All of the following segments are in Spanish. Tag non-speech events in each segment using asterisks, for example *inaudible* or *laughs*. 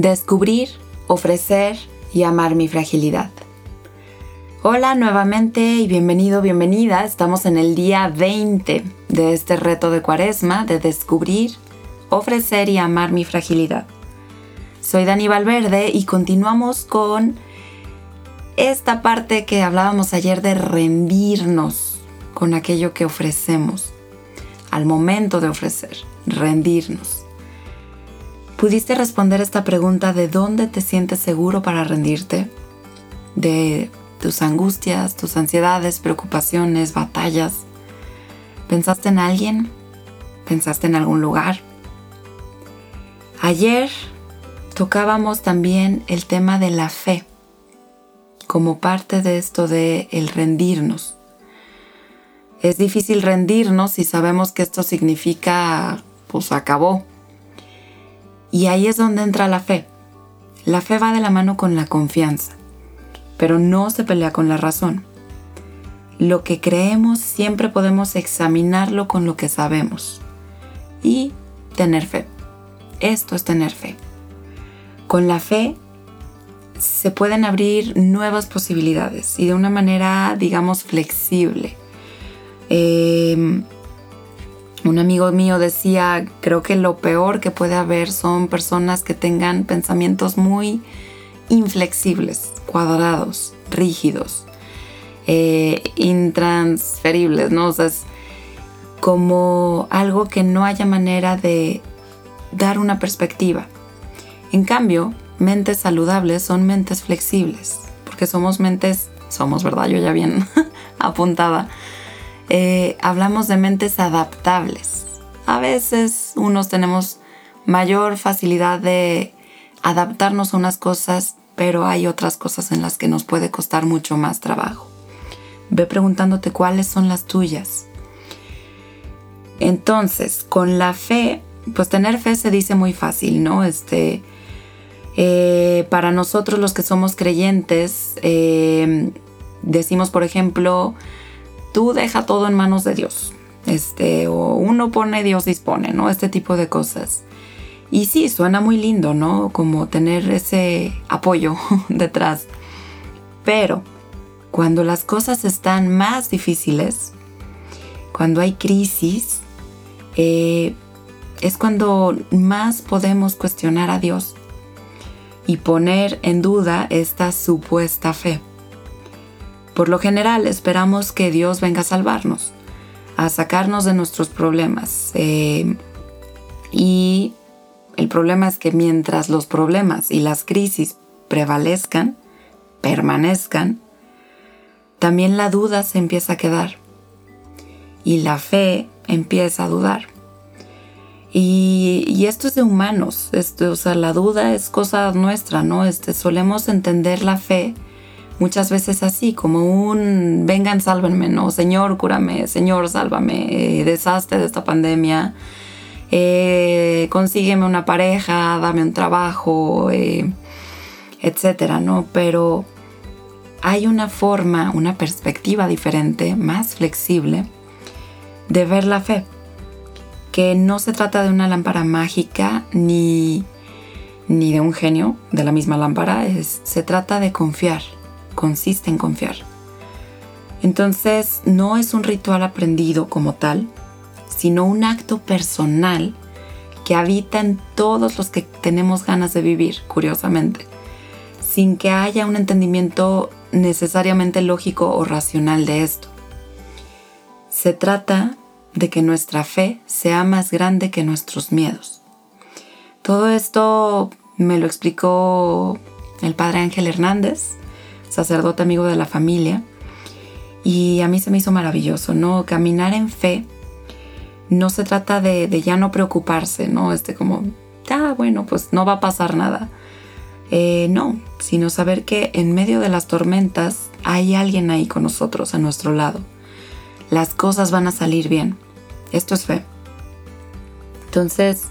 Descubrir, ofrecer y amar mi fragilidad. Hola nuevamente y bienvenido, bienvenida. Estamos en el día 20 de este reto de cuaresma de descubrir, ofrecer y amar mi fragilidad. Soy Dani Valverde y continuamos con esta parte que hablábamos ayer de rendirnos con aquello que ofrecemos al momento de ofrecer, rendirnos. ¿Pudiste responder esta pregunta de dónde te sientes seguro para rendirte? De tus angustias, tus ansiedades, preocupaciones, batallas. ¿Pensaste en alguien? ¿Pensaste en algún lugar? Ayer tocábamos también el tema de la fe como parte de esto de el rendirnos. Es difícil rendirnos si sabemos que esto significa pues acabó, y ahí es donde entra la fe. La fe va de la mano con la confianza, pero no se pelea con la razón. Lo que creemos siempre podemos examinarlo con lo que sabemos y tener fe. Esto es tener fe. Con la fe se pueden abrir nuevas posibilidades y de una manera, digamos, flexible. Eh, un amigo mío decía, creo que lo peor que puede haber son personas que tengan pensamientos muy inflexibles, cuadrados, rígidos, eh, intransferibles, ¿no? O sea, es como algo que no haya manera de dar una perspectiva. En cambio, mentes saludables son mentes flexibles, porque somos mentes, somos, ¿verdad? Yo ya bien *laughs* apuntada eh, hablamos de mentes adaptables. A veces unos tenemos mayor facilidad de adaptarnos a unas cosas, pero hay otras cosas en las que nos puede costar mucho más trabajo. Ve preguntándote cuáles son las tuyas. Entonces, con la fe, pues tener fe se dice muy fácil, ¿no? Este, eh, para nosotros los que somos creyentes, eh, decimos, por ejemplo, tú deja todo en manos de Dios. Este, o uno pone, Dios dispone, ¿no? Este tipo de cosas. Y sí, suena muy lindo, ¿no? Como tener ese apoyo *laughs* detrás. Pero cuando las cosas están más difíciles, cuando hay crisis, eh, es cuando más podemos cuestionar a Dios y poner en duda esta supuesta fe. Por lo general esperamos que Dios venga a salvarnos, a sacarnos de nuestros problemas. Eh, y el problema es que mientras los problemas y las crisis prevalezcan, permanezcan, también la duda se empieza a quedar y la fe empieza a dudar. Y, esto es de humanos, esto, o sea, la duda es cosa nuestra, ¿no? Este, solemos entender la fe muchas veces así, como un vengan, sálvenme, ¿no? Señor, cúrame, Señor, sálvame, eh, deshazte de esta pandemia, eh, consígueme una pareja, dame un trabajo, eh, etcétera, ¿no? Pero hay una forma, una perspectiva diferente, más flexible, de ver la fe, que no se trata de una lámpara mágica ni, ni de un genio de la misma lámpara, es, se trata de confiar consiste en confiar. Entonces no es un ritual aprendido como tal, sino un acto personal que habita en todos los que tenemos ganas de vivir, curiosamente, sin que haya un entendimiento necesariamente lógico o racional de esto. Se trata de que nuestra fe sea más grande que nuestros miedos. Todo esto me lo explicó el padre Ángel Hernández sacerdote amigo de la familia. Y a mí se me hizo maravilloso, ¿no? Caminar en fe no se trata de, ya no preocuparse, ¿no? Este como, ah, bueno, pues no va a pasar nada. Eh, no, sino saber que en medio de las tormentas hay alguien ahí con nosotros, a nuestro lado. Las cosas van a salir bien. Esto es fe. Entonces,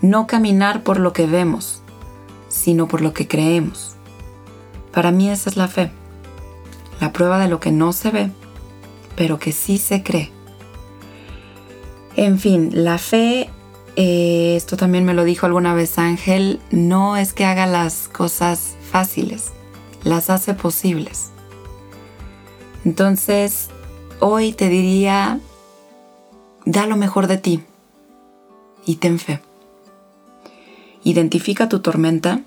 no caminar por lo que vemos, sino por lo que creemos. Para mí esa es la fe, la prueba de lo que no se ve, pero que sí se cree. En fin, la fe eh, esto también me lo dijo alguna vez Ángel, no es que haga las cosas fáciles, las hace posibles. Entonces, hoy te diría, da lo mejor de ti y ten fe. Identifica tu tormenta,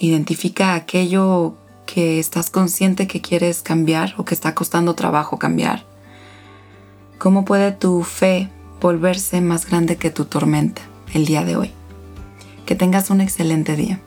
identifica aquello que estás consciente que quieres cambiar o que está costando trabajo cambiar. ¿Cómo puede tu fe volverse más grande que tu tormenta el día de hoy? Que tengas un excelente día.